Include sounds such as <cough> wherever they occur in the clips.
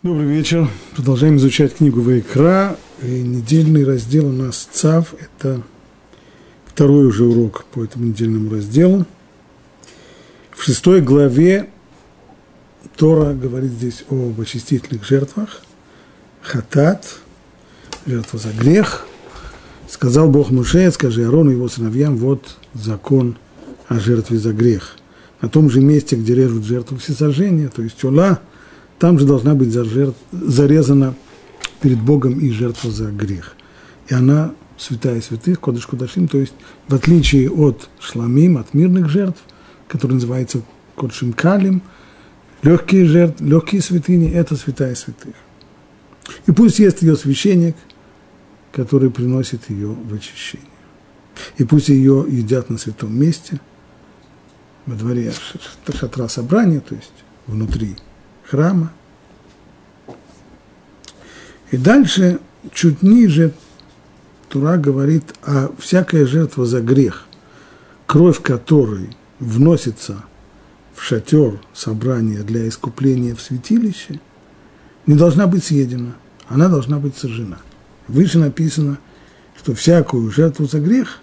Добрый вечер. Продолжаем изучать книгу Вайкра. И недельный раздел у нас ЦАВ. Это второй уже урок по этому недельному разделу. В шестой главе Тора говорит здесь об очистительных жертвах. Хатат, жертва за грех. Сказал Бог Муше, скажи Арону и его сыновьям, вот закон о жертве за грех. На том же месте, где режут жертву всесожжения, то есть ула, там же должна быть зарезана перед Богом и жертва за грех. И она святая святых, кодыш кодашим, то есть в отличие от шламим, от мирных жертв, которые называются кодшим калим, легкие жертвы, легкие святыни – это святая святых. И пусть есть ее священник, который приносит ее в очищение. И пусть ее едят на святом месте, во дворе шатра собрания, то есть внутри храма. И дальше, чуть ниже, Тура говорит о всякая жертва за грех, кровь которой вносится в шатер собрания для искупления в святилище, не должна быть съедена, она должна быть сожжена. Выше написано, что всякую жертву за грех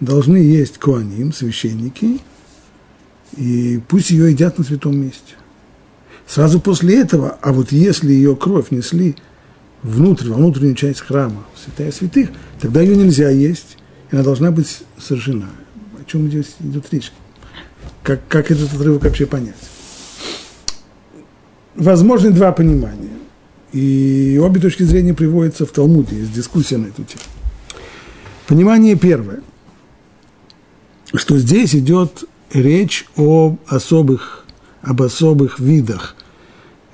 должны есть куаним, священники, и пусть ее едят на святом месте. Сразу после этого, а вот если ее кровь несли внутрь, во внутреннюю часть храма, в святая святых, тогда ее нельзя есть, и она должна быть сожжена. О чем здесь идет речь? Как, как этот отрывок вообще понять? Возможны два понимания. И обе точки зрения приводятся в Талмуде, есть дискуссия на эту тему. Понимание первое, что здесь идет речь об особых, об особых видах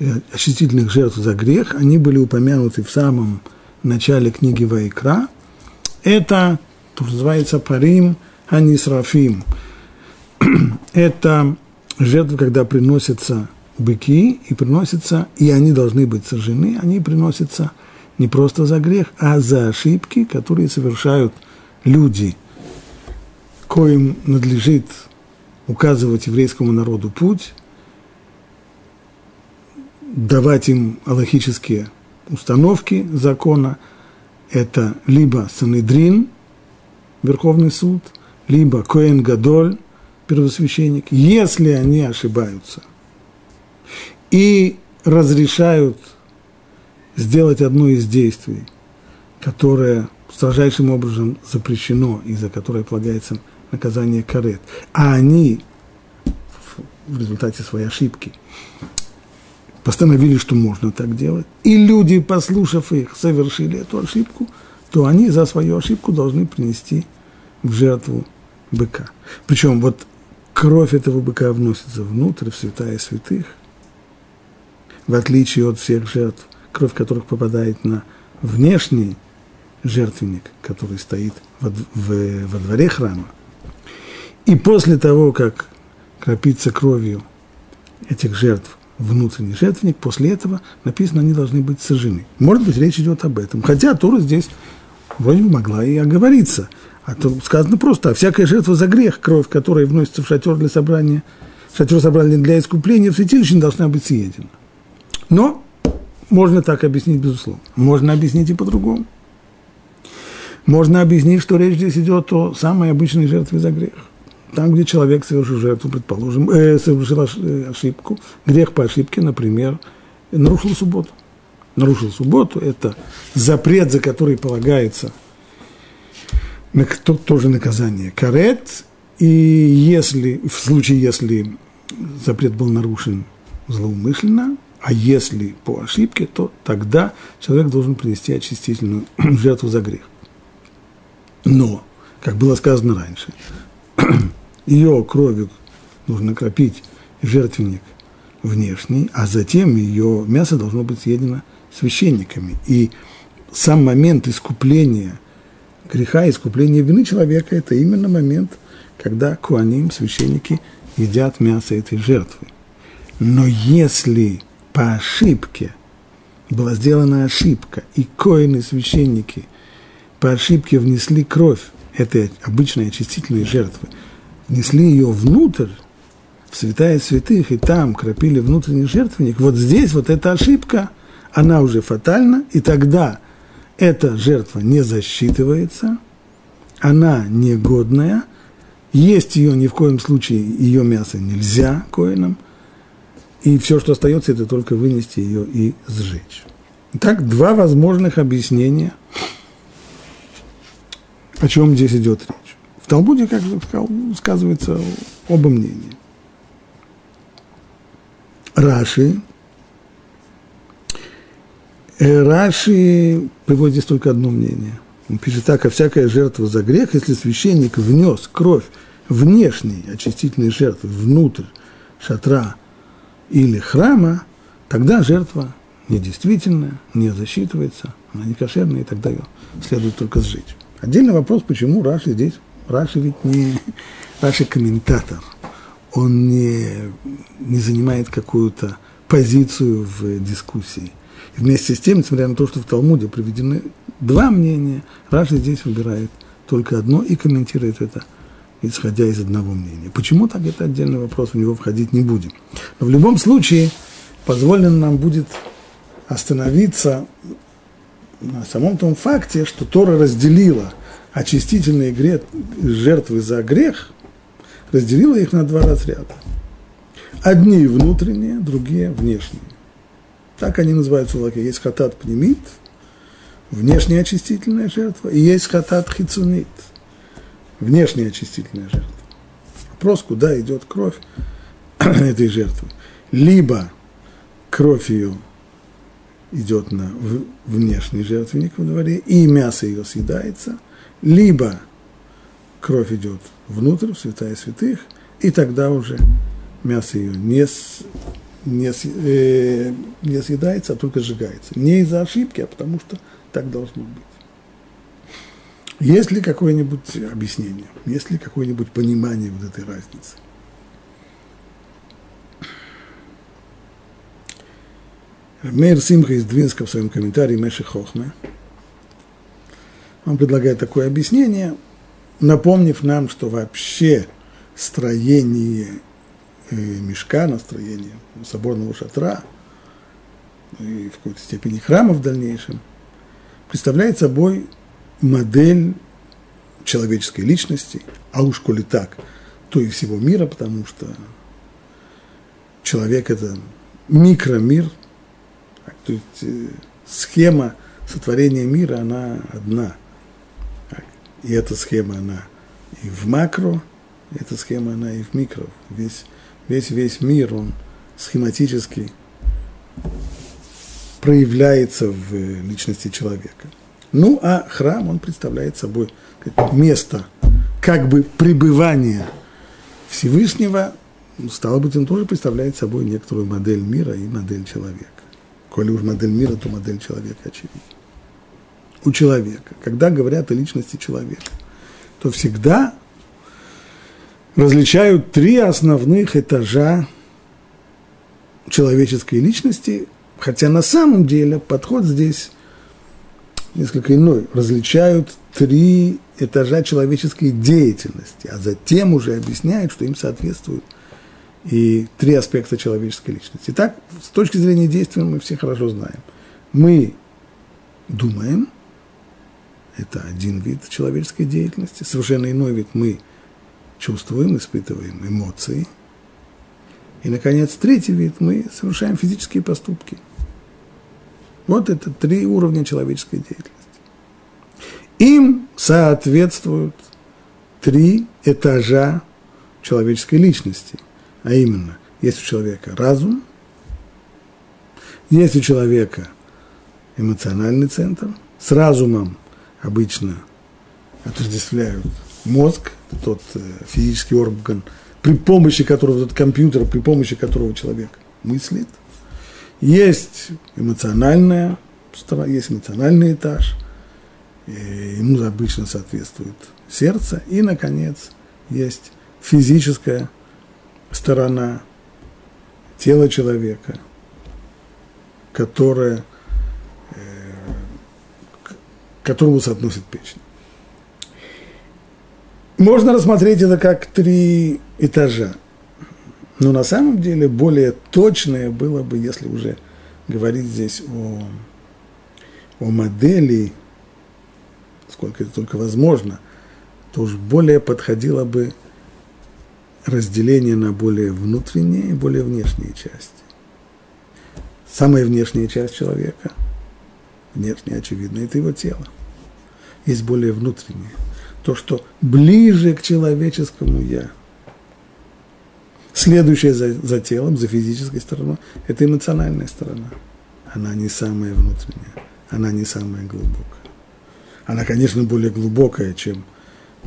Э, очистительных жертв за грех, они были упомянуты в самом начале книги Вайкра. Это, то, что называется, парим анисрафим. <clears throat> Это жертвы, когда приносятся быки, и приносятся, и они должны быть сожжены, они приносятся не просто за грех, а за ошибки, которые совершают люди, коим надлежит указывать еврейскому народу путь, давать им аллахические установки закона. Это либо Санедрин, Верховный суд, либо Коэн Гадоль, первосвященник, если они ошибаются и разрешают сделать одно из действий, которое строжайшим образом запрещено и за которое полагается наказание карет, а они в результате своей ошибки постановили, что можно так делать, и люди, послушав их, совершили эту ошибку, то они за свою ошибку должны принести в жертву быка. Причем вот кровь этого быка вносится внутрь, в святая святых, в отличие от всех жертв, кровь которых попадает на внешний жертвенник, который стоит во, в, во дворе храма. И после того, как кропится кровью этих жертв внутренний жертвенник, после этого написано, они должны быть сожжены. Может быть, речь идет об этом. Хотя Тора здесь вроде бы могла и оговориться. А то сказано просто, а всякая жертва за грех, кровь, которая вносится в шатер для собрания, шатер собрания для искупления, в святилище не должна быть съедена. Но можно так объяснить, безусловно. Можно объяснить и по-другому. Можно объяснить, что речь здесь идет о самой обычной жертве за грех там, где человек совершил жертву, предположим, э, совершил э, ошибку, грех по ошибке, например, нарушил субботу. Нарушил субботу – это запрет, за который полагается тоже наказание карет, и если, в случае, если запрет был нарушен злоумышленно, а если по ошибке, то тогда человек должен принести очистительную <clears throat> жертву за грех. Но, как было сказано раньше, <clears throat> ее кровью нужно кропить жертвенник внешний, а затем ее мясо должно быть съедено священниками. И сам момент искупления греха, искупления вины человека – это именно момент, когда куаним, священники, едят мясо этой жертвы. Но если по ошибке была сделана ошибка, и коины, священники по ошибке внесли кровь этой обычной очистительной жертвы – несли ее внутрь, в святая святых, и там кропили внутренний жертвенник, вот здесь вот эта ошибка, она уже фатальна, и тогда эта жертва не засчитывается, она негодная, есть ее ни в коем случае, ее мясо нельзя коинам, и все, что остается, это только вынести ее и сжечь. Итак, два возможных объяснения, о чем здесь идет речь. В Талмуде, как я сказал, сказывается оба мнения. Раши, э, Раши приводит здесь только одно мнение. Он пишет так, а всякая жертва за грех, если священник внес кровь внешней очистительной жертвы внутрь шатра или храма, тогда жертва недействительная, не засчитывается, она не кошерная, и тогда ее следует только сжечь. Отдельный вопрос, почему Раши здесь, Раши ведь не, Раши комментатор, он не, не занимает какую-то позицию в дискуссии. И вместе с тем, несмотря на то, что в Талмуде приведены два мнения, Раши здесь выбирает только одно и комментирует это, исходя из одного мнения. Почему так, это отдельный вопрос, в него входить не будем. Но в любом случае, позволено нам будет остановиться на самом том факте, что Тора разделила очистительные грех, жертвы за грех, разделила их на два разряда. Одни внутренние, другие внешние. Так они называются в Лаке. Есть хатат пнемит, внешняя очистительная жертва, и есть хатат хицунит, внешняя очистительная жертва. Вопрос, куда идет кровь <clears throat> этой жертвы. Либо кровь ее идет на внешний жертвенник во дворе, и мясо ее съедается, либо кровь идет внутрь, в святая святых, и тогда уже мясо ее не, не, э, не съедается, а только сжигается. Не из-за ошибки, а потому что так должно быть. Есть ли какое-нибудь объяснение, есть ли какое-нибудь понимание вот этой разницы? Мейр Симха из Двинска в своем комментарии Меши Хохме, он предлагает такое объяснение, напомнив нам, что вообще строение э, мешка, настроение соборного шатра и в какой-то степени храма в дальнейшем представляет собой модель человеческой личности, а уж коли так, то и всего мира, потому что человек – это микромир – то есть э, схема сотворения мира, она одна. И эта схема, она и в макро, эта схема, она и в микро. Весь, весь, весь мир, он схематически проявляется в личности человека. Ну, а храм, он представляет собой место как бы пребывания Всевышнего, стало быть, он тоже представляет собой некоторую модель мира и модель человека. Коли уж модель мира, то модель человека очевидна. У человека, когда говорят о личности человека, то всегда различают три основных этажа человеческой личности, хотя на самом деле подход здесь несколько иной. Различают три этажа человеческой деятельности, а затем уже объясняют, что им соответствует – и три аспекта человеческой личности. Итак, с точки зрения действия мы все хорошо знаем. Мы думаем, это один вид человеческой деятельности, совершенно иной вид мы чувствуем, испытываем эмоции. И, наконец, третий вид мы совершаем физические поступки. Вот это три уровня человеческой деятельности. Им соответствуют три этажа человеческой личности – а именно, есть у человека разум, есть у человека эмоциональный центр, с разумом обычно отождествляют мозг, тот э, физический орган, при помощи которого, этот компьютер, при помощи которого человек мыслит. Есть эмоциональная, есть эмоциональный этаж, ему обычно соответствует сердце, и, наконец, есть физическая сторона тела человека, которая, которому соотносит печень. Можно рассмотреть это как три этажа. Но на самом деле более точное было бы, если уже говорить здесь о, о модели, сколько это только возможно, то уж более подходило бы разделение на более внутренние и более внешние части. Самая внешняя часть человека, внешняя, очевидно, это его тело. Есть более внутреннее, то, что ближе к человеческому «я». Следующее за, за телом, за физической стороной, это эмоциональная сторона. Она не самая внутренняя, она не самая глубокая. Она, конечно, более глубокая, чем,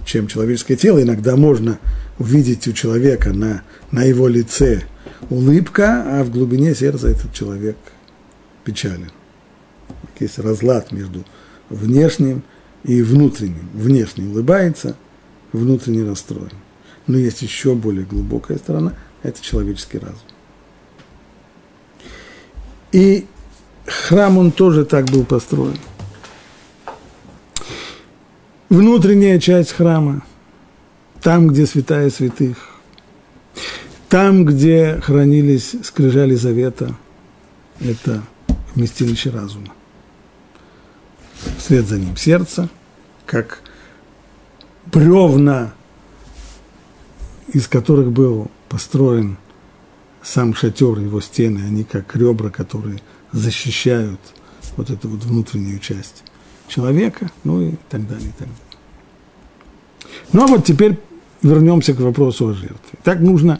чем человеческое тело. Иногда можно увидеть у человека на, на его лице улыбка, а в глубине сердца этот человек печален. Есть разлад между внешним и внутренним. Внешний улыбается, внутренний расстроен. Но есть еще более глубокая сторона – это человеческий разум. И храм, он тоже так был построен. Внутренняя часть храма, там, где святая святых, там, где хранились скрижали завета, это вместилище разума. Вслед за ним сердце, как бревна, из которых был построен сам шатер, его стены, они как ребра, которые защищают вот эту вот внутреннюю часть человека, ну и так далее, и так далее. Ну а вот теперь вернемся к вопросу о жертве. Так нужно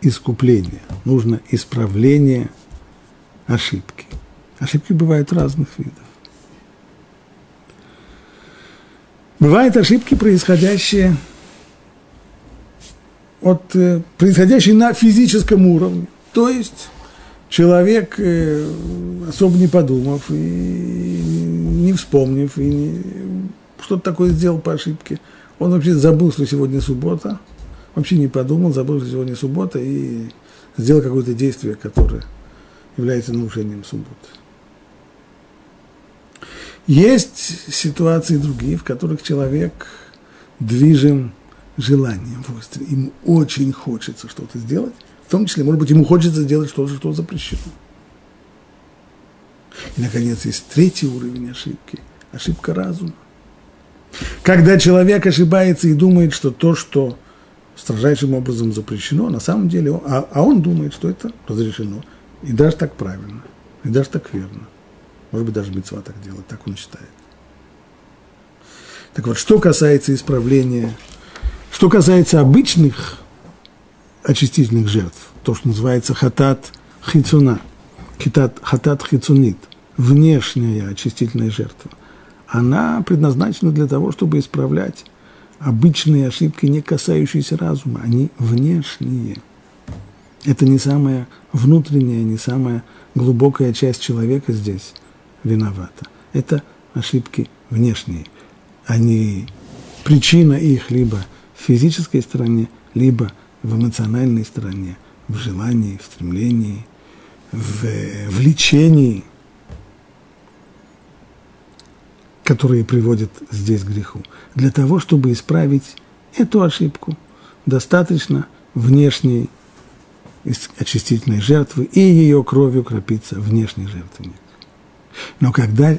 искупление, нужно исправление ошибки. Ошибки бывают разных видов. Бывают ошибки, происходящие от, э, происходящие на физическом уровне. То есть человек, э, особо не подумав и не вспомнив, и не, что-то такое сделал по ошибке, он вообще забыл, что сегодня суббота – вообще не подумал, забыл, что сегодня суббота, и сделал какое-то действие, которое является нарушением субботы. Есть ситуации другие, в которых человек движим желанием. Ему очень хочется что-то сделать, в том числе, может быть, ему хочется сделать что-то, что запрещено. И, наконец, есть третий уровень ошибки – ошибка разума. Когда человек ошибается и думает, что то, что строжайшим образом запрещено, на самом деле, он, а, а он думает, что это разрешено. И даже так правильно, и даже так верно. Может быть, даже мецва так делает, так он считает. Так вот, что касается исправления, что касается обычных очистительных жертв, то, что называется хатат хицуна, хитат, хатат хицунит, внешняя очистительная жертва, она предназначена для того, чтобы исправлять обычные ошибки, не касающиеся разума, они внешние. Это не самая внутренняя, не самая глубокая часть человека здесь виновата. Это ошибки внешние. Они, причина их либо в физической стороне, либо в эмоциональной стороне, в желании, в стремлении, в влечении – которые приводят здесь к греху. Для того, чтобы исправить эту ошибку, достаточно внешней очистительной жертвы и ее кровью кропиться внешний жертвенник. Но когда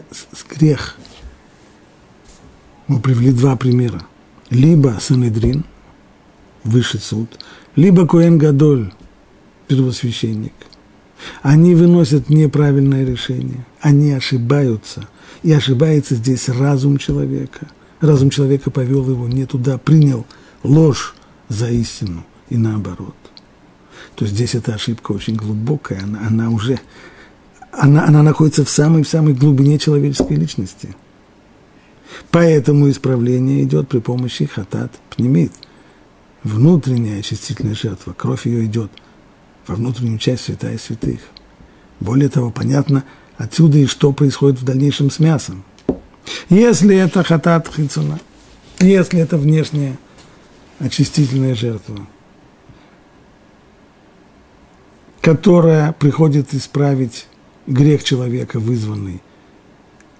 грех, мы привели два примера, либо Санедрин, высший суд, либо Коэн Гадоль, первосвященник, они выносят неправильное решение, они ошибаются – и ошибается здесь разум человека. Разум человека повел его не туда, принял ложь за истину и наоборот. То здесь эта ошибка очень глубокая, она, она уже, она, она находится в самой-самой глубине человеческой личности. Поэтому исправление идет при помощи хатат пнемит. Внутренняя очистительная жертва, кровь ее идет во внутреннюю часть святая святых. Более того, понятно, Отсюда и что происходит в дальнейшем с мясом. Если это хатат хицуна, если это внешняя очистительная жертва, которая приходит исправить грех человека, вызванный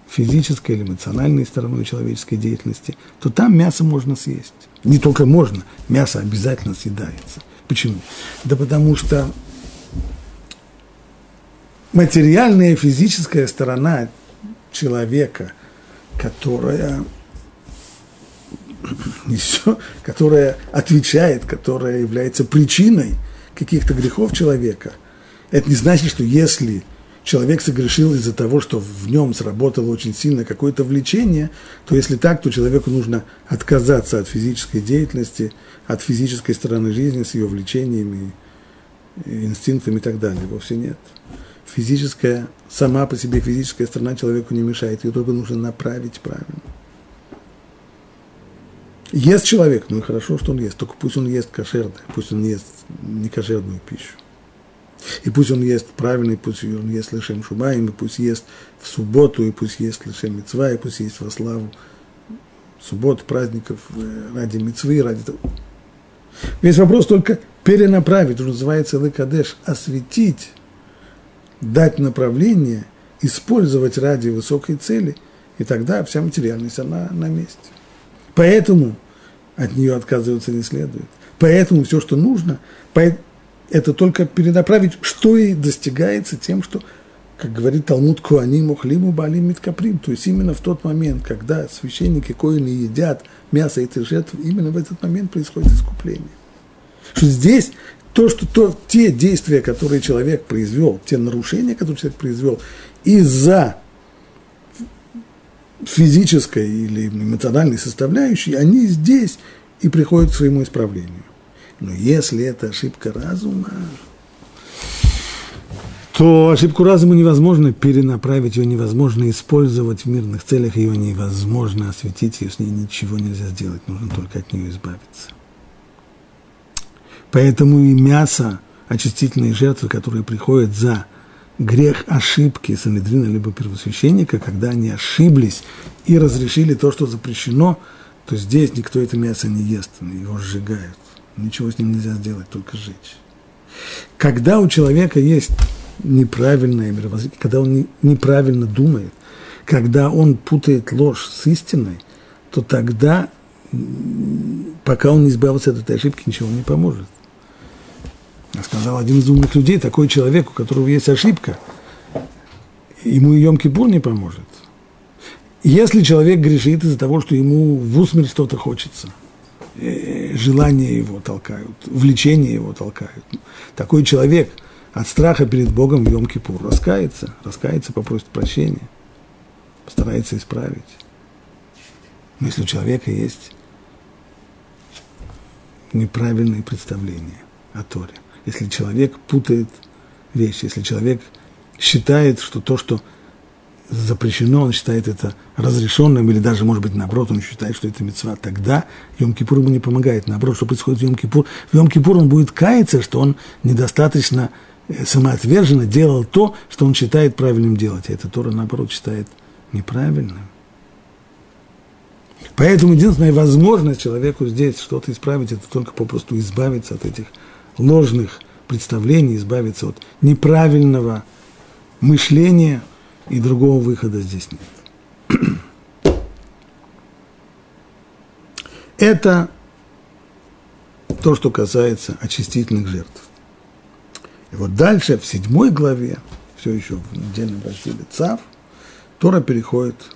физической или эмоциональной стороной человеческой деятельности, то там мясо можно съесть. Не только можно, мясо обязательно съедается. Почему? Да потому что материальная физическая сторона человека, которая <clears throat> несет, которая отвечает, которая является причиной каких-то грехов человека, это не значит, что если человек согрешил из-за того, что в нем сработало очень сильно какое-то влечение, то если так, то человеку нужно отказаться от физической деятельности, от физической стороны жизни с ее влечениями, инстинктами и так далее. Вовсе нет. Физическая, сама по себе физическая сторона человеку не мешает, ее только нужно направить правильно. Ест человек, ну и хорошо, что он ест, только пусть он ест кошерное, пусть он ест некошерную пищу. И пусть он ест правильный, пусть он ест лишем шубаем, и пусть ест в субботу, и пусть ест лишем мецва, и пусть ест во славу суббот, праздников, э, ради мецвы, ради того. Весь вопрос только перенаправить, что называется лыкадеш, осветить, дать направление, использовать ради высокой цели, и тогда вся материальность, она на месте. Поэтому от нее отказываться не следует. Поэтому все, что нужно, это только перенаправить, что и достигается тем, что, как говорит Талмуд Куаним, Охлиму Балим Миткаприм, то есть именно в тот момент, когда священники коины едят мясо этих жертв, именно в этот момент происходит искупление. Что здесь то, что то, те действия, которые человек произвел, те нарушения, которые человек произвел из-за физической или эмоциональной составляющей, они здесь и приходят к своему исправлению. Но если это ошибка разума, то ошибку разума невозможно перенаправить, ее невозможно использовать в мирных целях, ее невозможно осветить, ее с ней ничего нельзя сделать, нужно только от нее избавиться. Поэтому и мясо, очистительные жертвы, которые приходят за грех ошибки Санедрина либо первосвященника, когда они ошиблись и разрешили то, что запрещено, то здесь никто это мясо не ест, его сжигают. Ничего с ним нельзя сделать, только жить. Когда у человека есть неправильное мировоззрение, когда он не, неправильно думает, когда он путает ложь с истиной, то тогда, пока он не избавился от этой ошибки, ничего не поможет. Сказал один из умных людей, такой человек, у которого есть ошибка, ему и Йом-Кипур не поможет. Если человек грешит из-за того, что ему в усмерть что-то хочется, желания его толкают, влечения его толкают, такой человек от страха перед Богом в Йом-Кипур раскается, раскается, попросит прощения, постарается исправить. Но если у человека есть неправильные представления о Торе, если человек путает вещи, если человек считает, что то, что запрещено, он считает это разрешенным, или даже, может быть, наоборот, он считает, что это мецва, тогда Йом-Кипур ему не помогает. Наоборот, что происходит в Йом-Кипур? В Йом-Кипур он будет каяться, что он недостаточно э, самоотверженно делал то, что он считает правильным делать, а это Тора, наоборот, считает неправильным. Поэтому единственная возможность человеку здесь что-то исправить, это только попросту избавиться от этих ложных представлений, избавиться от неправильного мышления, и другого выхода здесь нет. <clears throat> Это то, что касается очистительных жертв. И вот дальше, в седьмой главе, все еще в недельном разделе ЦАВ, Тора переходит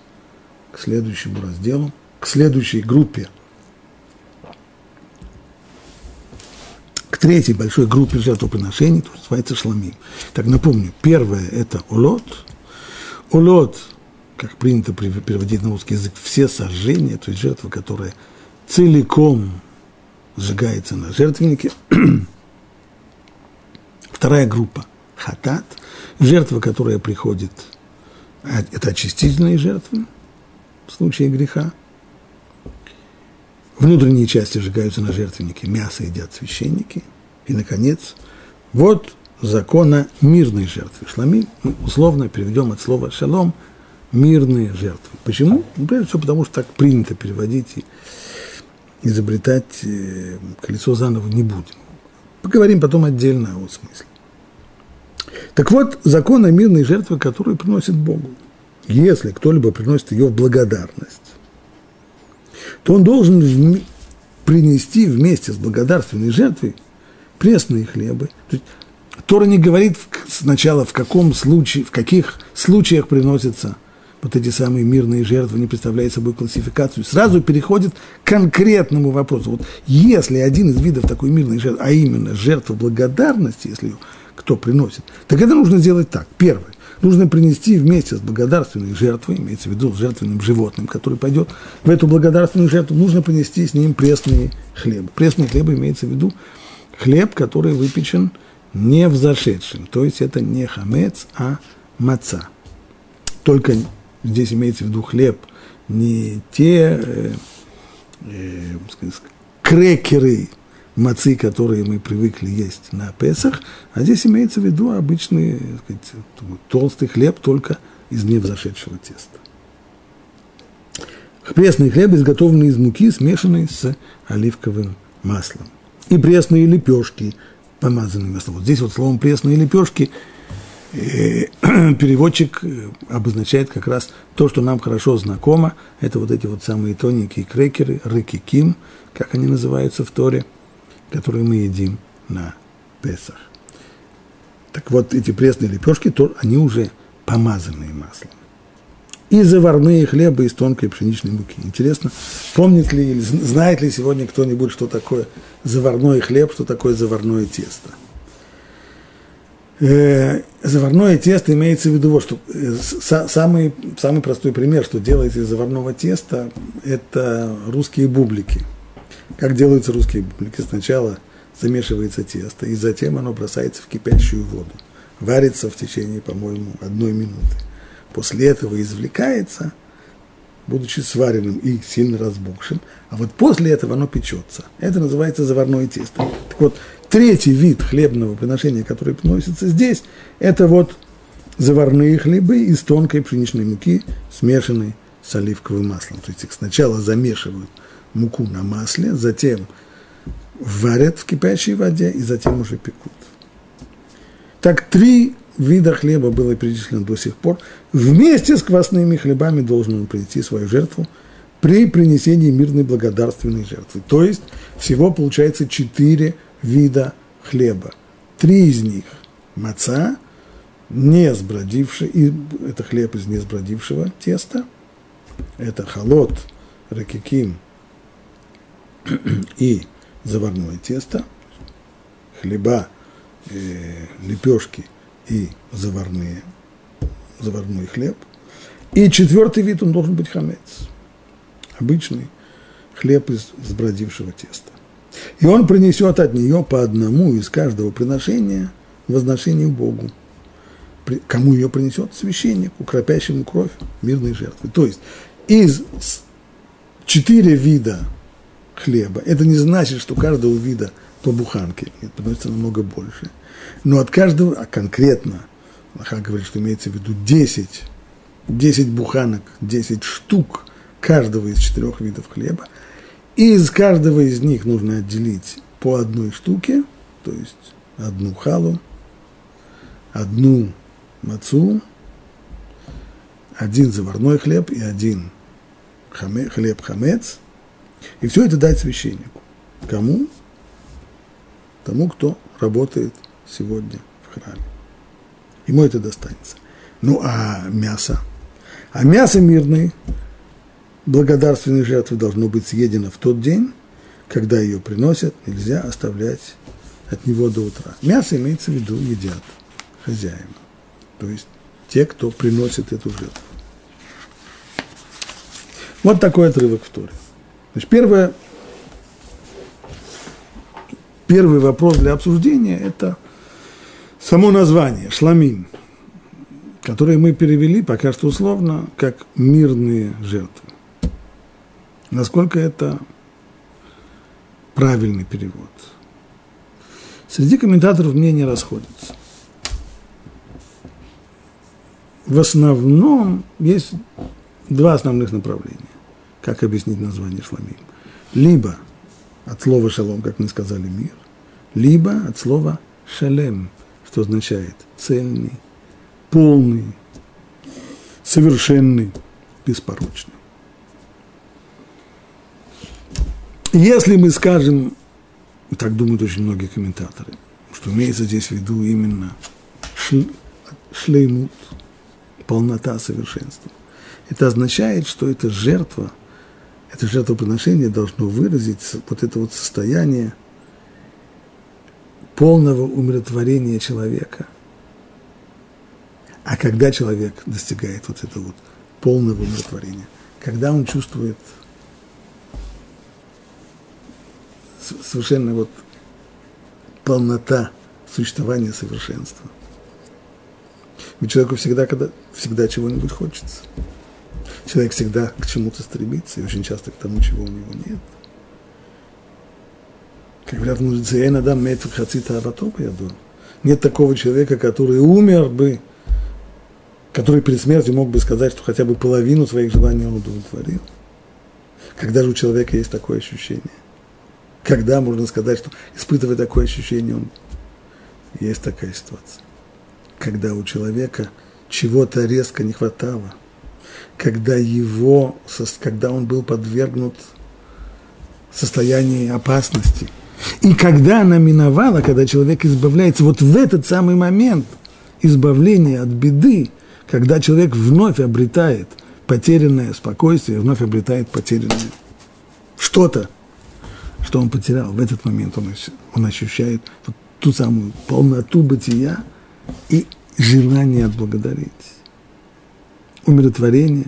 к следующему разделу, к следующей группе – третьей большой группе жертвоприношений, то называется шламим. Так напомню, первое – это улот. Улот, как принято переводить на русский язык, все сожжения, то есть жертва, которая целиком сжигается на жертвеннике. <clears throat> Вторая группа – хатат, жертва, которая приходит, а, это очистительные жертвы в случае греха. Внутренние части сжигаются на жертвеннике, мясо едят священники. И, наконец, вот закона мирной жертвы. Шламим мы условно переведем от слова шалом мирные жертвы. Почему? Ну, прежде всего, потому что так принято переводить и изобретать э, колесо заново не будем. Поговорим потом отдельно о смысле. Так вот, закон о мирной жертве, которую приносит Богу. Если кто-либо приносит ее в благодарность, то он должен принести вместе с благодарственной жертвой пресные хлебы. То есть Тора не говорит сначала, в каком случае, в каких случаях приносятся вот эти самые мирные жертвы, не представляют собой классификацию, сразу переходит к конкретному вопросу. Вот если один из видов такой мирной жертвы, а именно жертва благодарности, если кто приносит, так это нужно сделать так. Первое. Нужно принести вместе с благодарственной жертвой, имеется в виду с жертвенным животным, который пойдет в эту благодарственную жертву, нужно принести с ним пресные хлебы. Пресный хлеб имеется в виду хлеб, который выпечен не взошедшим, то есть это не хамец, а маца. Только здесь имеется в виду хлеб, не те э, э, крекеры мацы, которые мы привыкли есть на Песах, а здесь имеется в виду обычный сказать, толстый хлеб, только из невзошедшего теста. Пресный хлеб, изготовленный из муки, смешанный с оливковым маслом. И пресные лепешки, помазанные маслом. Вот здесь вот словом пресные лепешки э, <clears throat> переводчик э, обозначает как раз то, что нам хорошо знакомо. Это вот эти вот самые тоненькие крекеры, рыкиким, как они называются в Торе – которые мы едим на Песах. Так вот, эти пресные лепешки, то они уже помазанные маслом. И заварные хлебы из тонкой пшеничной муки. Интересно, помнит ли или знает ли сегодня кто-нибудь, что такое заварной хлеб, что такое заварное тесто? Э, заварное тесто имеется в виду, что э, самый, самый простой пример, что делается из заварного теста, это русские бублики – как делаются русские бублики? Сначала замешивается тесто, и затем оно бросается в кипящую воду. Варится в течение, по-моему, одной минуты. После этого извлекается, будучи сваренным и сильно разбухшим, а вот после этого оно печется. Это называется заварное тесто. Так вот, третий вид хлебного приношения, который приносится здесь, это вот заварные хлебы из тонкой пшеничной муки, смешанной с оливковым маслом. То есть их сначала замешивают муку на масле, затем варят в кипящей воде и затем уже пекут. Так три вида хлеба было перечислено до сих пор. Вместе с квасными хлебами должен он принести свою жертву при принесении мирной благодарственной жертвы. То есть всего получается четыре вида хлеба. Три из них – маца, не сбродивший, и это хлеб из несбродившего теста, это холод, ракиким – и заварное тесто, хлеба, э, лепешки и заварные, заварной хлеб. И четвертый вид, он должен быть хамец. Обычный хлеб из сбродившего теста. И он принесет от нее по одному из каждого приношения возношению Богу. Кому ее принесет? Священнику, кропящему кровь мирной жертвы. То есть из четыре вида хлеба. Это не значит, что каждого вида по буханке. Нет, приносится намного больше. Но от каждого, а конкретно, Лоха говорит, что имеется в виду 10, 10 буханок, 10 штук каждого из четырех видов хлеба. И из каждого из них нужно отделить по одной штуке, то есть одну халу, одну мацу, один заварной хлеб и один хаме, хлеб хамец – и все это дать священнику. Кому? Тому, кто работает сегодня в храме. Ему это достанется. Ну, а мясо? А мясо мирное, благодарственной жертвы должно быть съедено в тот день, когда ее приносят, нельзя оставлять от него до утра. Мясо имеется в виду едят хозяина, то есть те, кто приносит эту жертву. Вот такой отрывок в Торе. Значит, первое, первый вопрос для обсуждения – это само название «шламим», которое мы перевели пока что условно как «мирные жертвы». Насколько это правильный перевод? Среди комментаторов мнения расходятся. В основном есть два основных направления как объяснить название шламим? Либо от слова шалом, как мы сказали, мир, либо от слова шалем, что означает цельный, полный, совершенный, беспорочный. Если мы скажем, так думают очень многие комментаторы, что имеется здесь в виду именно шлеймут, полнота совершенства. Это означает, что эта жертва, это жертвоприношение должно выразить вот это вот состояние полного умиротворения человека. А когда человек достигает вот этого вот полного умиротворения, когда он чувствует совершенно вот полнота существования совершенства. Ведь человеку всегда, когда, всегда чего-нибудь хочется. Человек всегда к чему-то стремится, и очень часто к тому, чего у него нет. Мудрецы, я иногда мет хацита абатопа, я думаю. Нет такого человека, который умер бы, который перед смертью мог бы сказать, что хотя бы половину своих желаний он удовлетворил. Когда же у человека есть такое ощущение? Когда можно сказать, что испытывая такое ощущение, он... есть такая ситуация? Когда у человека чего-то резко не хватало, когда его, когда он был подвергнут состоянию опасности. И когда она миновала, когда человек избавляется, вот в этот самый момент избавления от беды, когда человек вновь обретает потерянное спокойствие, вновь обретает потерянное что-то, что он потерял. В этот момент он, он ощущает вот ту самую полноту бытия и желание отблагодарить. Умиротворение.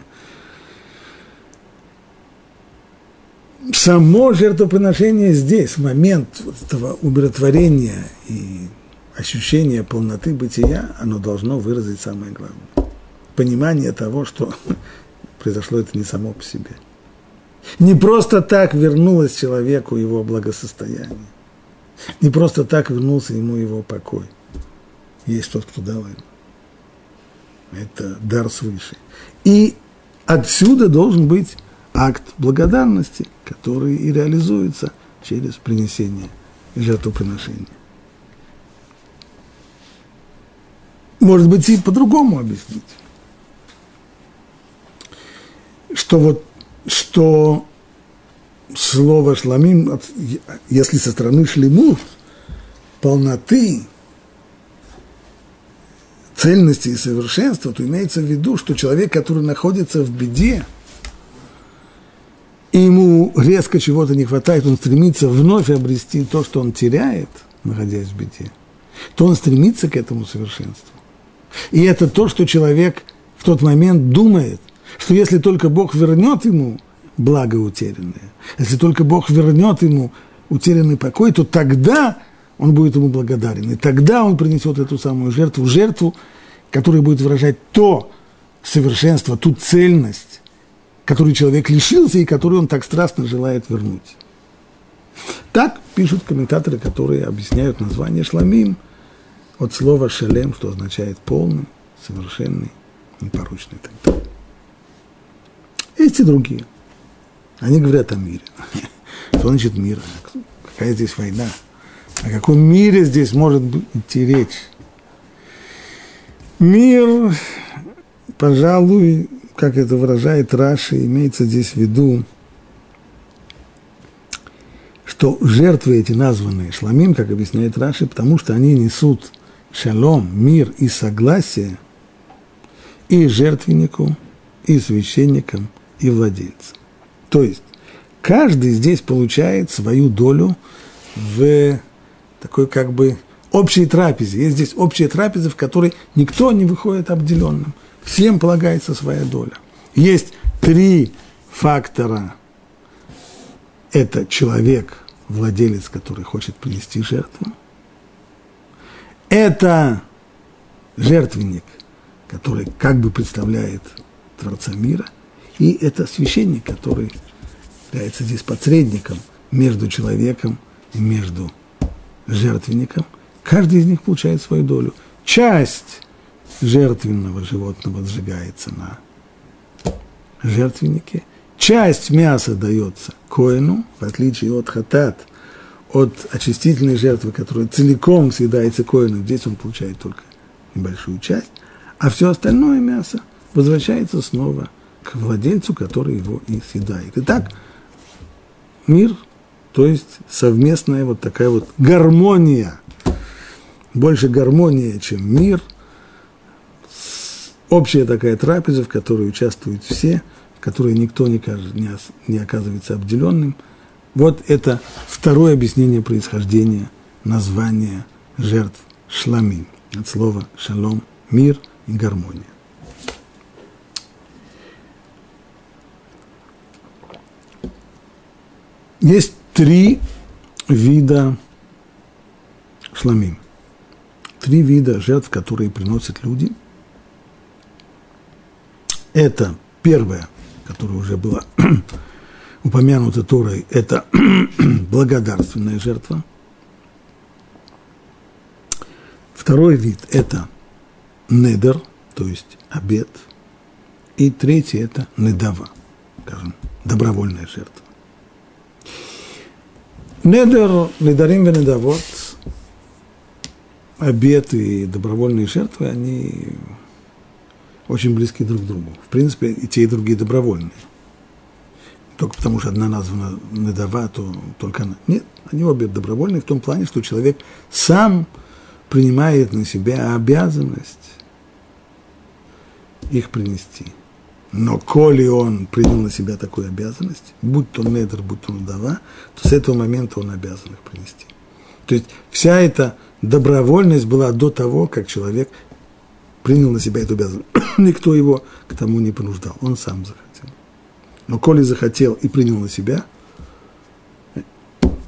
Само жертвоприношение здесь, момент вот этого умиротворения и ощущения полноты бытия, оно должно выразить самое главное. Понимание того, что <laughs> произошло это не само по себе – не просто так вернулось человеку его благосостояние. Не просто так вернулся ему его покой. Есть тот, кто дал ему. Это дар свыше. И отсюда должен быть акт благодарности, который и реализуется через принесение жертвоприношения. Может быть, и по-другому объяснить. Что вот что слово шламим, если со стороны шлемут, полноты, цельности и совершенства, то имеется в виду, что человек, который находится в беде, и ему резко чего-то не хватает, он стремится вновь обрести то, что он теряет, находясь в беде, то он стремится к этому совершенству. И это то, что человек в тот момент думает – что если только Бог вернет ему благо утерянное, если только Бог вернет ему утерянный покой, то тогда он будет ему благодарен. И тогда он принесет эту самую жертву, жертву, которая будет выражать то совершенство, ту цельность, которую человек лишился и которую он так страстно желает вернуть. Так пишут комментаторы, которые объясняют название шламим от слова шелем, что означает полный, совершенный, непорочный и так далее. Есть и другие. Они говорят о мире. <laughs> Что значит мир? Какая здесь война? О каком мире здесь может идти речь? Мир, пожалуй, как это выражает Раши, имеется здесь в виду, что жертвы эти названные шламим, как объясняет Раши, потому что они несут шалом, мир и согласие и жертвеннику, и священникам, и владельцам. То есть каждый здесь получает свою долю в такой как бы общей трапезе. Есть здесь общая трапеза, в которой никто не выходит обделенным. Всем полагается своя доля. Есть три фактора. Это человек, владелец, который хочет принести жертву. Это жертвенник, который как бы представляет Творца мира – и это священник, который является здесь посредником между человеком и между жертвенником. Каждый из них получает свою долю. Часть жертвенного животного сжигается на жертвеннике. Часть мяса дается коину, в отличие от хатат, от очистительной жертвы, которая целиком съедается коину. Здесь он получает только небольшую часть, а все остальное мясо возвращается снова – к владельцу, который его и съедает. Итак, мир, то есть совместная вот такая вот гармония больше гармония, чем мир. Общая такая трапеза, в которой участвуют все, в которой никто не, не оказывается обделенным. Вот это второе объяснение происхождения названия жертв шламим. От слова шалом – мир и гармония. Есть три вида шламим. Три вида жертв, которые приносят люди. Это первое, которое уже было <clears throat> упомянуто Торой, это <clears throat> благодарственная жертва. Второй вид – это недер, то есть обед. И третий – это недава, скажем, добровольная жертва. Недер, недарим венедавот, обед и добровольные жертвы, они очень близки друг к другу. В принципе, и те, и другие добровольные. Только потому, что одна названа недава, то только она. Нет, они обе добровольные в том плане, что человек сам принимает на себя обязанность их принести – но коли он принял на себя такую обязанность, будь то недр, будь то надава, то с этого момента он обязан их принести. То есть вся эта добровольность была до того, как человек принял на себя эту обязанность. <coughs> Никто его к тому не понуждал, он сам захотел. Но коли захотел и принял на себя,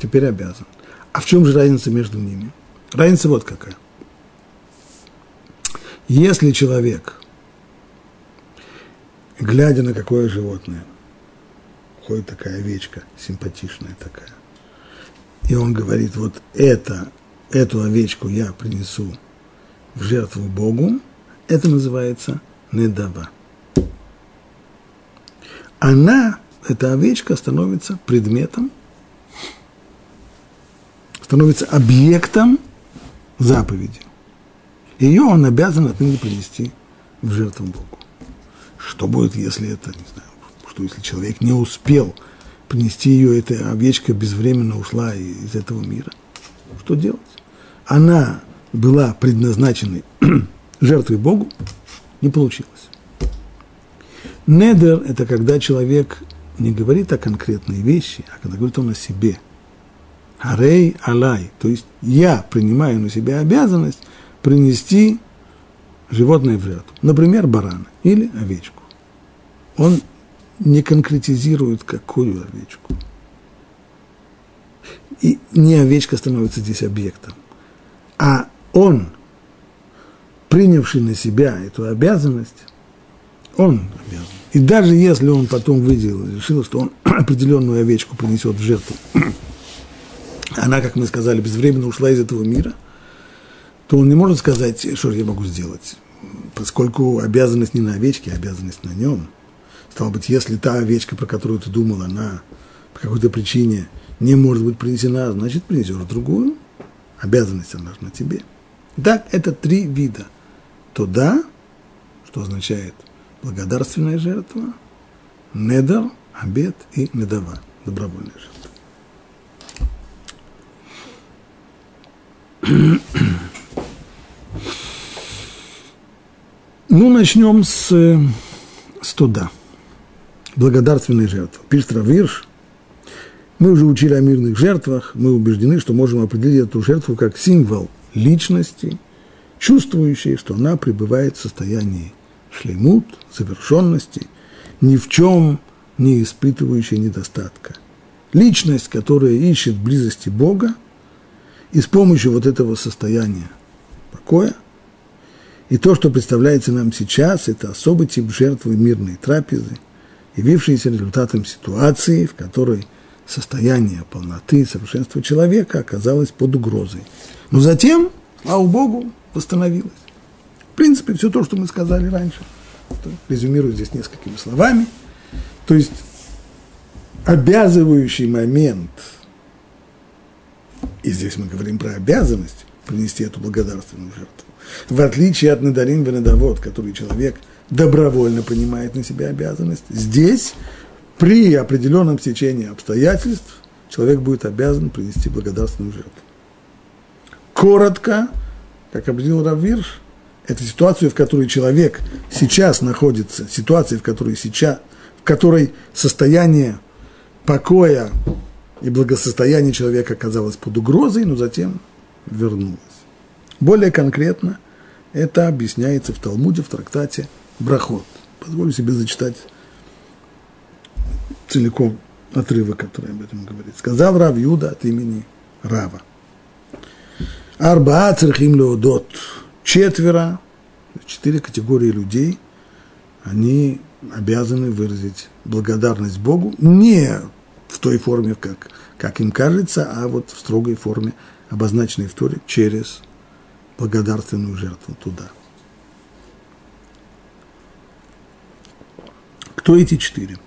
теперь обязан. А в чем же разница между ними? Разница вот какая. Если человек – глядя на какое животное. Ходит такая овечка, симпатичная такая. И он говорит, вот это, эту овечку я принесу в жертву Богу, это называется недава. Она, эта овечка, становится предметом, становится объектом заповеди. Ее он обязан отныне принести в жертву Богу. Что будет, если это, не знаю, что если человек не успел принести ее, эта овечка безвременно ушла из этого мира? Что делать? Она была предназначена жертвой Богу, не получилось. Недер – это когда человек не говорит о конкретной вещи, а когда говорит он о себе. Арей алай, то есть я принимаю на себя обязанность принести животное в жертву. Например, барана или овечку. Он не конкретизирует, какую овечку. И не овечка становится здесь объектом, а он, принявший на себя эту обязанность, он обязан. И даже если он потом выделил, решил, что он <clears throat> определенную овечку принесет в жертву, <clears throat> она, как мы сказали, безвременно ушла из этого мира, то он не может сказать, что я могу сделать поскольку обязанность не на овечке, а обязанность на нем, стало быть, если та овечка, про которую ты думал, она по какой-то причине не может быть принесена, значит, принесешь другую. Обязанность она на тебе. Так, это три вида. То да, что означает благодарственная жертва, недер, обед и недава, добровольная жертва. Ну, начнем с, с туда. Благодарственной жертвы. Пишет Равирш. Мы уже учили о мирных жертвах. Мы убеждены, что можем определить эту жертву как символ личности, чувствующей, что она пребывает в состоянии шлемут, завершенности, ни в чем не испытывающей недостатка. Личность, которая ищет близости Бога, и с помощью вот этого состояния покоя – и то, что представляется нам сейчас, это особый тип жертвы мирной трапезы, явившийся результатом ситуации, в которой состояние полноты и совершенства человека оказалось под угрозой. Но затем, а у Богу, восстановилось. В принципе, все то, что мы сказали раньше. Резюмирую здесь несколькими словами. То есть, обязывающий момент, и здесь мы говорим про обязанность принести эту благодарственную жертву, в отличие от надарин венадовод, который человек добровольно принимает на себя обязанность, здесь при определенном течении обстоятельств человек будет обязан принести благодарственную жертву. Коротко, как определил Раввирш, это ситуацию, в которой человек сейчас находится, ситуация, в которой сейчас, в которой состояние покоя и благосостояние человека оказалось под угрозой, но затем вернулось. Более конкретно это объясняется в Талмуде, в трактате Брахот. Позволю себе зачитать целиком отрывок, который об этом говорит. Сказал Рав Юда от имени Рава. Арба церхим. Четверо, четыре категории людей, они обязаны выразить благодарность Богу не в той форме, как, как им кажется, а вот в строгой форме, обозначенной в Торе, через благодарственную жертву туда. Кто эти четыре?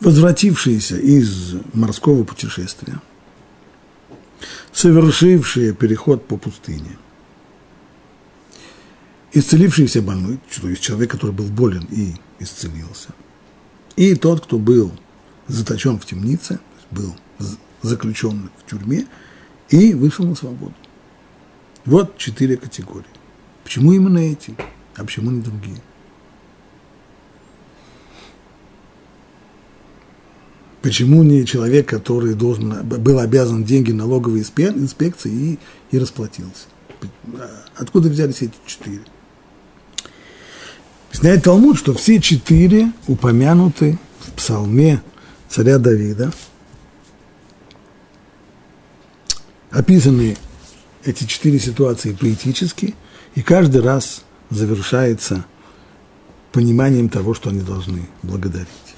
Возвратившиеся из морского путешествия, совершившие переход по пустыне, исцелившийся больной, то есть человек, который был болен и исцелился, и тот, кто был заточен в темнице, был заключен в тюрьме и вышел на свободу. Вот четыре категории. Почему именно эти, а почему не другие? Почему не человек, который должен, был обязан деньги налоговой инспекции и, и расплатился? Откуда взялись эти четыре? Объясняет Талмуд, что все четыре упомянуты в псалме царя Давида. Описаны эти четыре ситуации поэтически, и каждый раз завершается пониманием того, что они должны благодарить.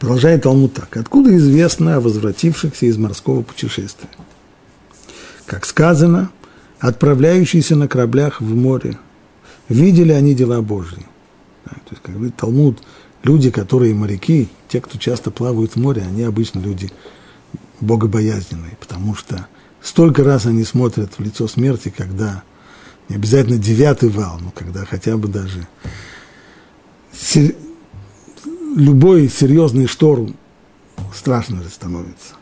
Продолжает Талмуд так. Откуда известно о возвратившихся из морского путешествия? Как сказано, отправляющиеся на кораблях в море, видели они дела Божьи. то есть, как говорит Талмуд, люди, которые моряки, те, кто часто плавают в море, они обычно люди богобоязненные, потому что столько раз они смотрят в лицо смерти, когда не обязательно девятый вал, но когда хотя бы даже любой серьезный шторм страшно же становится.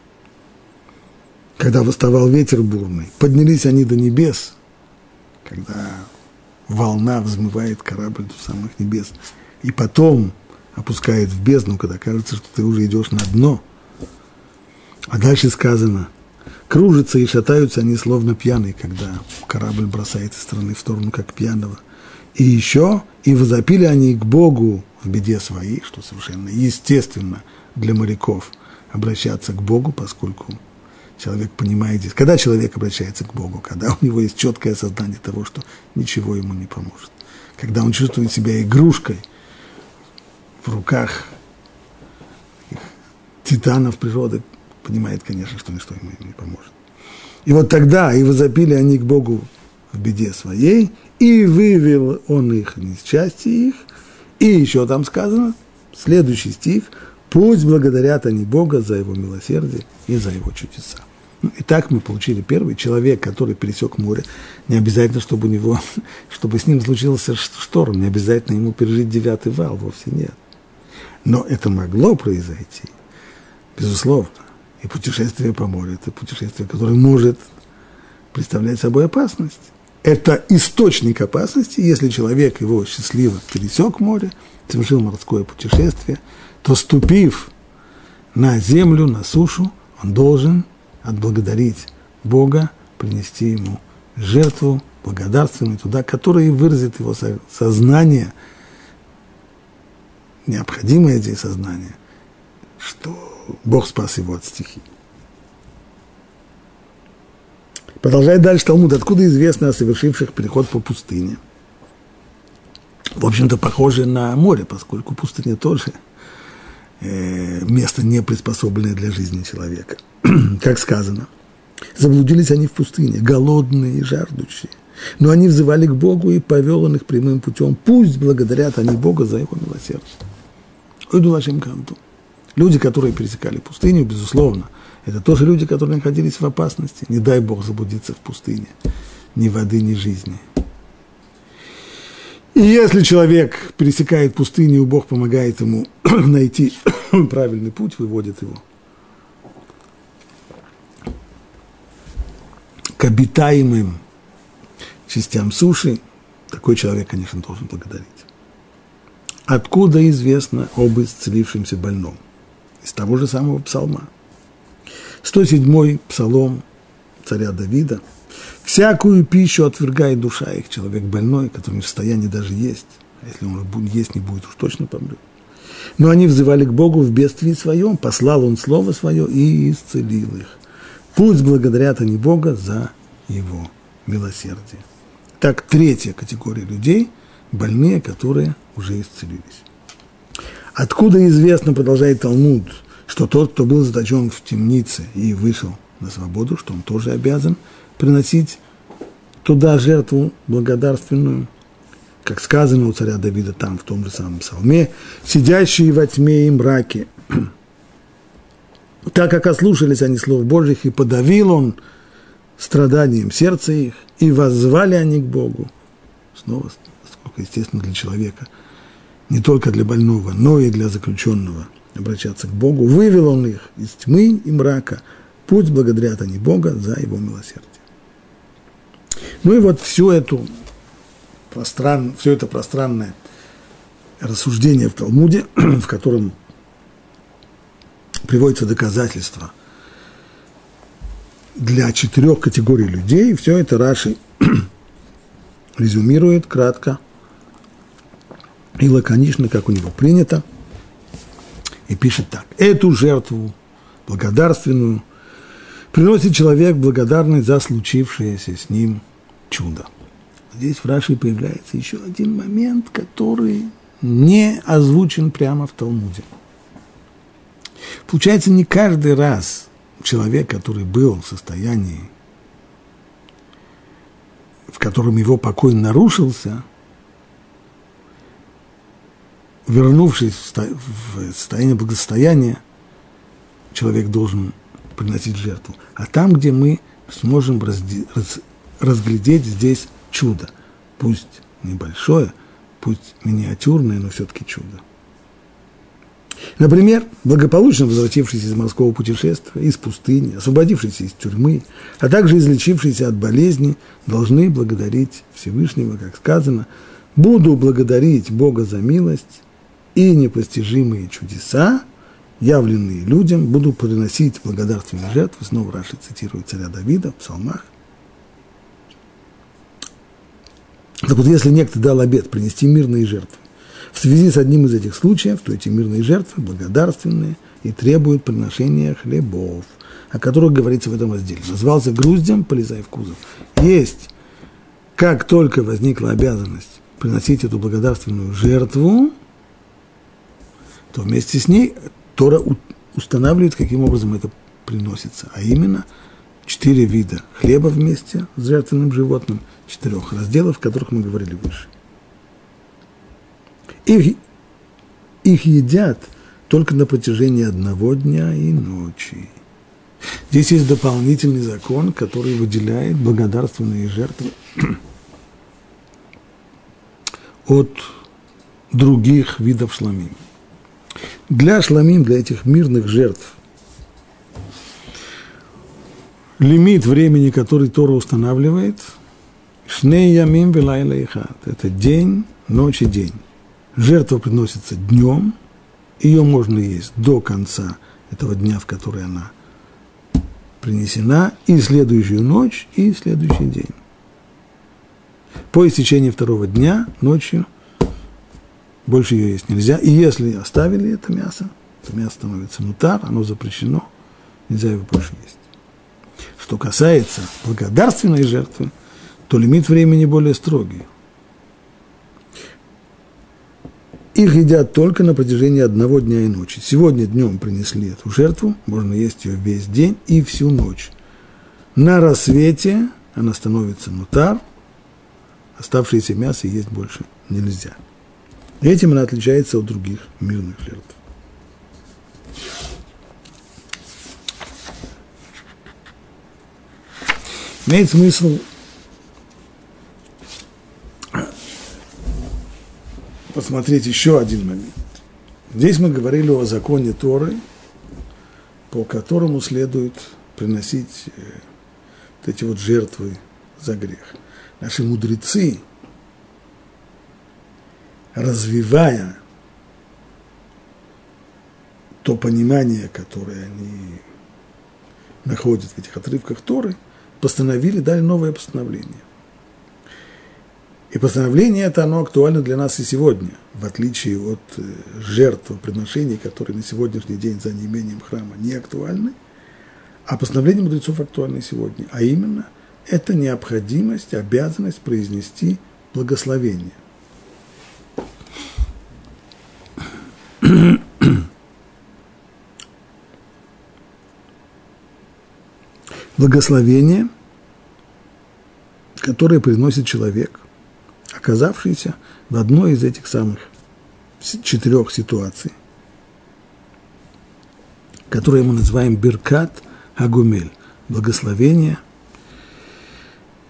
Когда восставал ветер бурный, поднялись они до небес, когда волна взмывает корабль до самых небес, и потом опускает в бездну, когда кажется, что ты уже идешь на дно. А дальше сказано, кружатся и шатаются они словно пьяные, когда корабль бросает из стороны в сторону, как пьяного. И еще, и возопили они к Богу в беде своей, что совершенно естественно для моряков обращаться к Богу, поскольку человек понимает здесь. Когда человек обращается к Богу? Когда у него есть четкое осознание того, что ничего ему не поможет. Когда он чувствует себя игрушкой в руках титанов природы, понимает, конечно, что ничто ему не поможет. И вот тогда и возопили они к Богу в беде своей, и вывел он их из части их, и еще там сказано, следующий стих, пусть благодарят они Бога за его милосердие и за его чудеса. Ну, итак, мы получили первый человек, который пересек море. Не обязательно, чтобы у него, <laughs> чтобы с ним случился шторм, не обязательно ему пережить девятый вал, вовсе нет. Но это могло произойти, безусловно. И путешествие по морю – это путешествие, которое может представлять собой опасность это источник опасности. Если человек его счастливо пересек море, совершил морское путешествие, то ступив на землю, на сушу, он должен отблагодарить Бога, принести ему жертву благодарственную туда, которая выразит его сознание, необходимое здесь сознание, что Бог спас его от стихии. Продолжает дальше Талмуд. Откуда известно о совершивших переход по пустыне? В общем-то, похоже на море, поскольку пустыня тоже э, место не приспособленное для жизни человека. <clears throat> как сказано, заблудились они в пустыне, голодные и жаждущие. Но они взывали к Богу и повел он их прямым путем. Пусть благодарят они Бога за его милосердие. Уйду вашим канту. Люди, которые пересекали пустыню, безусловно, это тоже люди, которые находились в опасности. Не дай Бог заблудиться в пустыне. Ни воды, ни жизни. И если человек пересекает пустыню, Бог помогает ему <clears throat> найти <clears throat> правильный путь, выводит его к обитаемым частям суши, такой человек, конечно, должен благодарить. Откуда известно об исцелившемся больном? Из того же самого псалма. 107-й псалом царя Давида. «Всякую пищу отвергает душа их, человек больной, который не в состоянии даже есть. А если он есть не будет, уж точно помрет. Но они взывали к Богу в бедствии своем, послал он слово свое и исцелил их. Пусть благодарят они Бога за его милосердие. Так, третья категория людей – больные, которые уже исцелились. Откуда известно, продолжает Талмуд, что тот, кто был заточен в темнице и вышел на свободу, что он тоже обязан приносить туда жертву благодарственную – как сказано у царя Давида там, в том же самом псалме, сидящие во тьме и мраке, <clears throat> так как ослушались они слов Божьих, и подавил он страданием сердца их, и воззвали они к Богу. Снова, сколько естественно для человека, не только для больного, но и для заключенного обращаться к Богу. Вывел он их из тьмы и мрака. Пусть благодарят они Бога за его милосердие. Ну и вот всю эту простран, все это пространное рассуждение в Талмуде, <clears throat> в котором приводится доказательство для четырех категорий людей, все это Раши <clears throat> резюмирует кратко и лаконично, как у него принято, и пишет так. Эту жертву благодарственную приносит человек благодарный за случившееся с ним чудо здесь в Раши появляется еще один момент, который не озвучен прямо в Талмуде. Получается, не каждый раз человек, который был в состоянии, в котором его покой нарушился, вернувшись в состояние благосостояния, человек должен приносить жертву. А там, где мы сможем разглядеть здесь чудо. Пусть небольшое, пусть миниатюрное, но все-таки чудо. Например, благополучно возвратившись из морского путешествия, из пустыни, освободившийся из тюрьмы, а также излечившийся от болезни, должны благодарить Всевышнего, как сказано, «Буду благодарить Бога за милость и непостижимые чудеса, явленные людям, буду приносить благодарственные жертвы». Снова Раши цитирует царя Давида в псалмах – Так вот, если некто дал обед принести мирные жертвы, в связи с одним из этих случаев, то эти мирные жертвы благодарственные и требуют приношения хлебов, о которых говорится в этом разделе. Назвался груздем, полезай в кузов. Есть, как только возникла обязанность приносить эту благодарственную жертву, то вместе с ней Тора устанавливает, каким образом это приносится, а именно четыре вида хлеба вместе с жертвенным животным – четырех разделов, о которых мы говорили выше. Их, их едят только на протяжении одного дня и ночи. Здесь есть дополнительный закон, который выделяет благодарственные жертвы от других видов шламим. Для шламим, для этих мирных жертв, лимит времени, который Тора устанавливает – Шней ямим велайла ихат. Это день, ночь и день. Жертва приносится днем, ее можно есть до конца этого дня, в который она принесена, и следующую ночь, и следующий день. По истечении второго дня, ночью, больше ее есть нельзя. И если оставили это мясо, то мясо становится мутар, оно запрещено, нельзя его больше есть. Что касается благодарственной жертвы, то лимит времени более строгий. Их едят только на протяжении одного дня и ночи. Сегодня днем принесли эту жертву, можно есть ее весь день и всю ночь. На рассвете она становится нутар, оставшееся мясо есть больше нельзя. Этим она отличается от других мирных жертв. Имеет смысл посмотреть еще один момент. Здесь мы говорили о законе Торы, по которому следует приносить э, вот эти вот жертвы за грех. Наши мудрецы, развивая то понимание, которое они находят в этих отрывках Торы, постановили, дали новое постановление. И постановление это, оно актуально для нас и сегодня, в отличие от э, жертв, приношений, которые на сегодняшний день за неимением храма не актуальны, а постановление мудрецов актуально сегодня, а именно это необходимость, обязанность произнести благословение. <coughs> Благословение, которое приносит человек – оказавшийся в одной из этих самых четырех ситуаций, которые мы называем Биркат Агумель, благословение,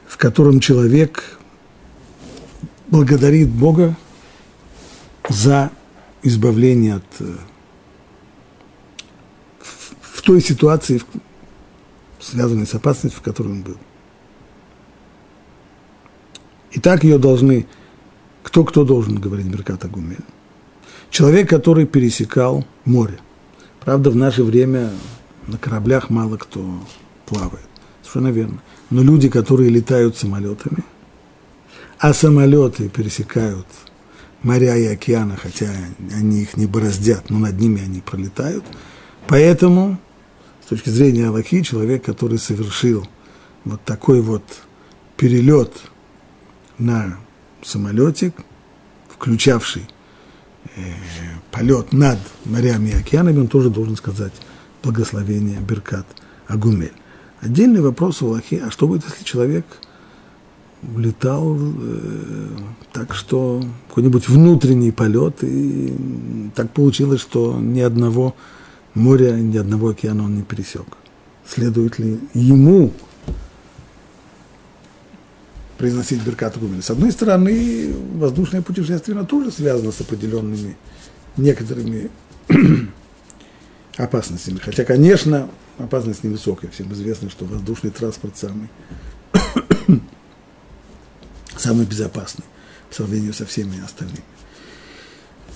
в котором человек благодарит Бога за избавление от э, в той ситуации, связанной с опасностью, в которой он был. И так ее должны, кто-кто должен говорить Берката Гумель? Человек, который пересекал море. Правда, в наше время на кораблях мало кто плавает. Совершенно верно. Но люди, которые летают самолетами, а самолеты пересекают моря и океаны, хотя они их не бороздят, но над ними они пролетают. Поэтому, с точки зрения Аллахи, человек, который совершил вот такой вот перелет – на самолетик, включавший э, полет над морями и океанами, он тоже должен сказать благословение Беркат Агумель. Отдельный вопрос у Аллахи, а что будет, если человек улетал э, так, что какой-нибудь внутренний полет, и так получилось, что ни одного моря, ни одного океана он не пересек. Следует ли ему произносить Беркат Гумель. С одной стороны, воздушное путешествие оно тоже связано с определенными некоторыми <clears throat> опасностями. Хотя, конечно, опасность невысокая. Всем известно, что воздушный транспорт самый, самый безопасный по сравнению со всеми остальными.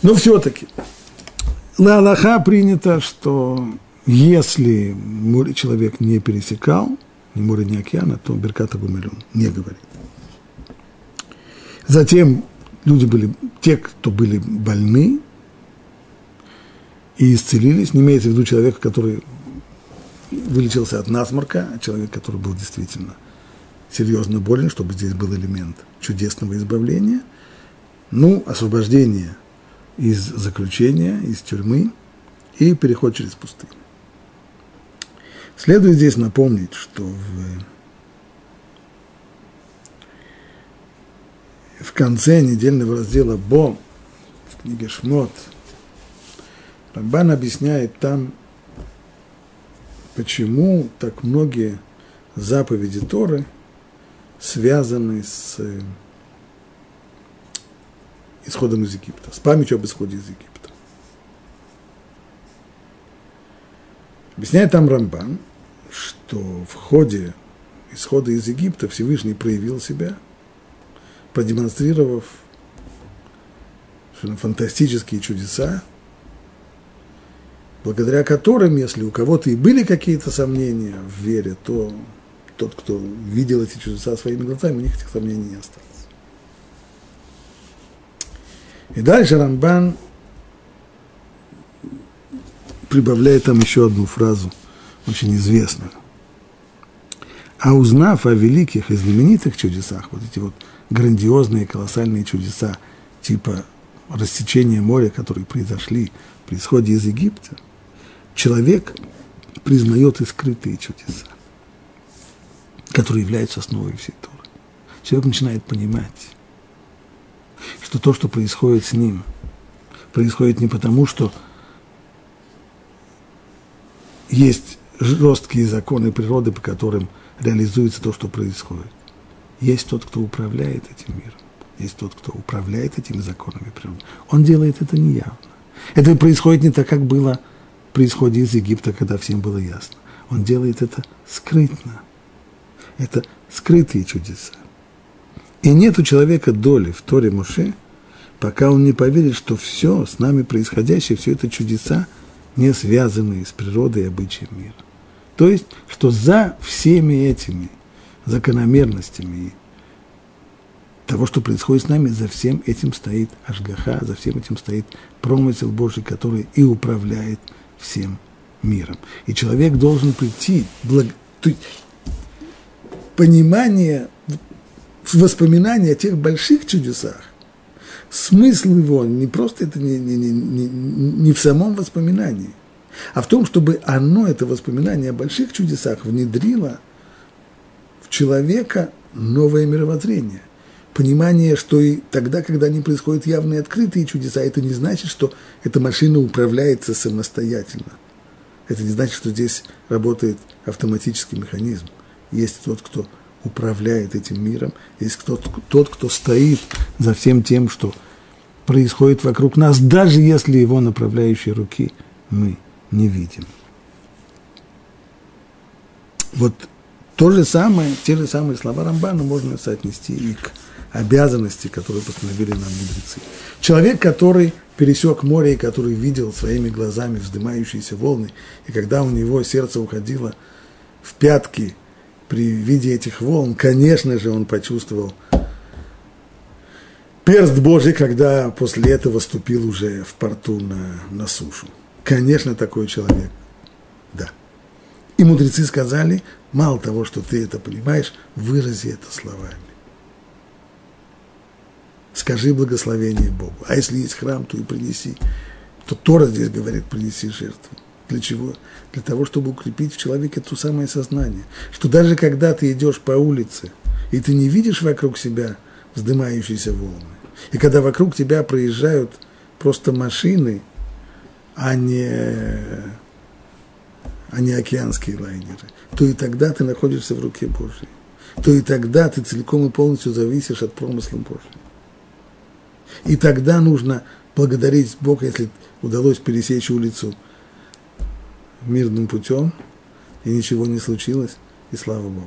Но все-таки на Аллаха принято, что если человек не пересекал ни море, ни океана, то Берката Гумель не говорит. Затем люди были, те, кто были больны и исцелились, не имеется в виду человека, который вылечился от насморка, а человек, который был действительно серьезно болен, чтобы здесь был элемент чудесного избавления, ну, освобождение из заключения, из тюрьмы и переход через пустыню. Следует здесь напомнить, что в в конце недельного раздела Бо в книге Шмот Рамбан объясняет там, почему так многие заповеди Торы связаны с исходом из Египта, с памятью об исходе из Египта. Объясняет там Рамбан, что в ходе исхода из Египта Всевышний проявил себя – продемонстрировав фантастические чудеса, благодаря которым, если у кого-то и были какие-то сомнения в вере, то тот, кто видел эти чудеса своими глазами, у них этих сомнений не осталось. И дальше Рамбан прибавляет там еще одну фразу, очень известную. А узнав о великих и знаменитых чудесах, вот эти вот грандиозные, колоссальные чудеса, типа рассечения моря, которые произошли при исходе из Египта, человек признает и скрытые чудеса, которые являются основой всей Торы. Человек начинает понимать, что то, что происходит с ним, происходит не потому, что есть жесткие законы природы, по которым реализуется то, что происходит. Есть тот, кто управляет этим миром. Есть тот, кто управляет этими законами природы. Он делает это неявно. Это происходит не так, как было при из Египта, когда всем было ясно. Он делает это скрытно. Это скрытые чудеса. И нет у человека доли в Торе Моше, пока он не поверит, что все с нами происходящее, все это чудеса, не связанные с природой и обычаем мира. То есть, что за всеми этими закономерностями того, что происходит с нами, за всем этим стоит Ашгаха, за всем этим стоит промысел Божий, который и управляет всем миром. И человек должен прийти, благ... понимание, воспоминания о тех больших чудесах, смысл его не просто это не, не, не, не, в самом воспоминании, а в том, чтобы оно, это воспоминание о больших чудесах, внедрило в человека новое мировоззрение – понимание, что и тогда, когда не происходят явные открытые чудеса, это не значит, что эта машина управляется самостоятельно. Это не значит, что здесь работает автоматический механизм. Есть тот, кто управляет этим миром, есть тот, тот, кто стоит за всем тем, что происходит вокруг нас, даже если его направляющие руки мы не видим. Вот то же самое, те же самые слова Рамбана можно соотнести и к обязанности, которые постановили нам мудрецы. Человек, который пересек море и который видел своими глазами вздымающиеся волны, и когда у него сердце уходило в пятки при виде этих волн, конечно же, он почувствовал перст Божий, когда после этого ступил уже в порту на, на сушу. Конечно, такой человек, да. И мудрецы сказали, мало того, что ты это понимаешь, вырази это словами скажи благословение Богу. А если есть храм, то и принеси. То Тора здесь говорит, принеси жертву. Для чего? Для того, чтобы укрепить в человеке то самое сознание, что даже когда ты идешь по улице, и ты не видишь вокруг себя вздымающиеся волны, и когда вокруг тебя проезжают просто машины, а не, а не океанские лайнеры, то и тогда ты находишься в руке Божьей. То и тогда ты целиком и полностью зависишь от промысла Божьего. И тогда нужно благодарить Бога, если удалось пересечь улицу мирным путем, и ничего не случилось, и слава Богу.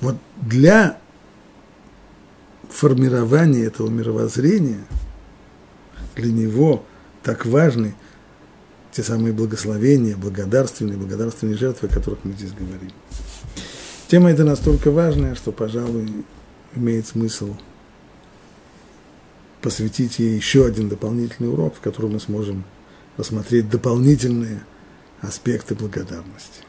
Вот для формирования этого мировоззрения, для него так важны те самые благословения, благодарственные, благодарственные жертвы, о которых мы здесь говорим. Тема эта настолько важная, что, пожалуй, имеет смысл – посвятить ей еще один дополнительный урок, в котором мы сможем рассмотреть дополнительные аспекты благодарности.